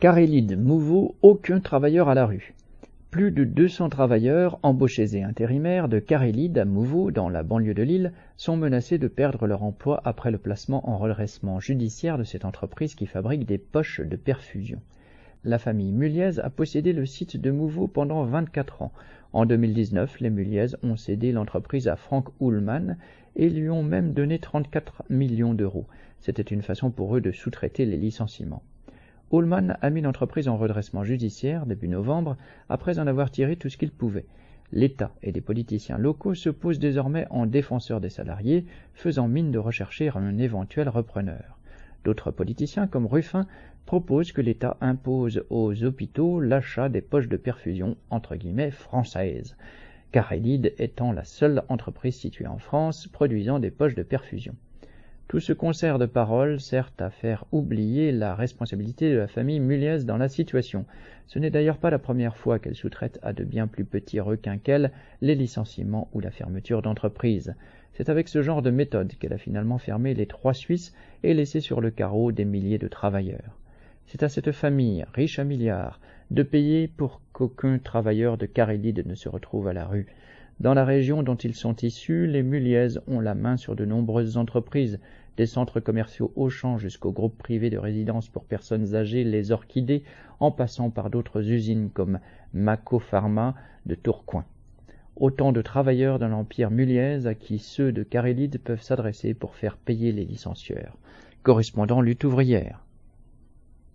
Carélide Mouveau, aucun travailleur à la rue. Plus de 200 travailleurs, embauchés et intérimaires de Carélide à Mouveau, dans la banlieue de Lille, sont menacés de perdre leur emploi après le placement en redressement judiciaire de cette entreprise qui fabrique des poches de perfusion. La famille Muliez a possédé le site de Mouveau pendant 24 ans. En 2019, les Muliez ont cédé l'entreprise à Frank Ullmann et lui ont même donné 34 millions d'euros. C'était une façon pour eux de sous-traiter les licenciements. Ullmann a mis l'entreprise en redressement judiciaire début novembre après en avoir tiré tout ce qu'il pouvait. L'État et des politiciens locaux se posent désormais en défenseurs des salariés, faisant mine de rechercher un éventuel repreneur. D'autres politiciens, comme Ruffin, proposent que l'État impose aux hôpitaux l'achat des poches de perfusion entre guillemets françaises, Carélide étant la seule entreprise située en France produisant des poches de perfusion. Tout ce concert de paroles sert à faire oublier la responsabilité de la famille Muliez dans la situation. Ce n'est d'ailleurs pas la première fois qu'elle sous-traite à de bien plus petits requins qu'elle les licenciements ou la fermeture d'entreprises. C'est avec ce genre de méthode qu'elle a finalement fermé les trois Suisses et laissé sur le carreau des milliers de travailleurs. C'est à cette famille, riche à milliards, de payer pour qu'aucun travailleur de Carélide ne se retrouve à la rue. Dans la région dont ils sont issus, les Muliez ont la main sur de nombreuses entreprises, des centres commerciaux Auchan jusqu'aux groupes privés de résidence pour personnes âgées, les Orchidées, en passant par d'autres usines comme Maco Pharma de Tourcoing. Autant de travailleurs de l'empire Muliez à qui ceux de Carélide peuvent s'adresser pour faire payer les licencieurs. Correspondant lutte ouvrière.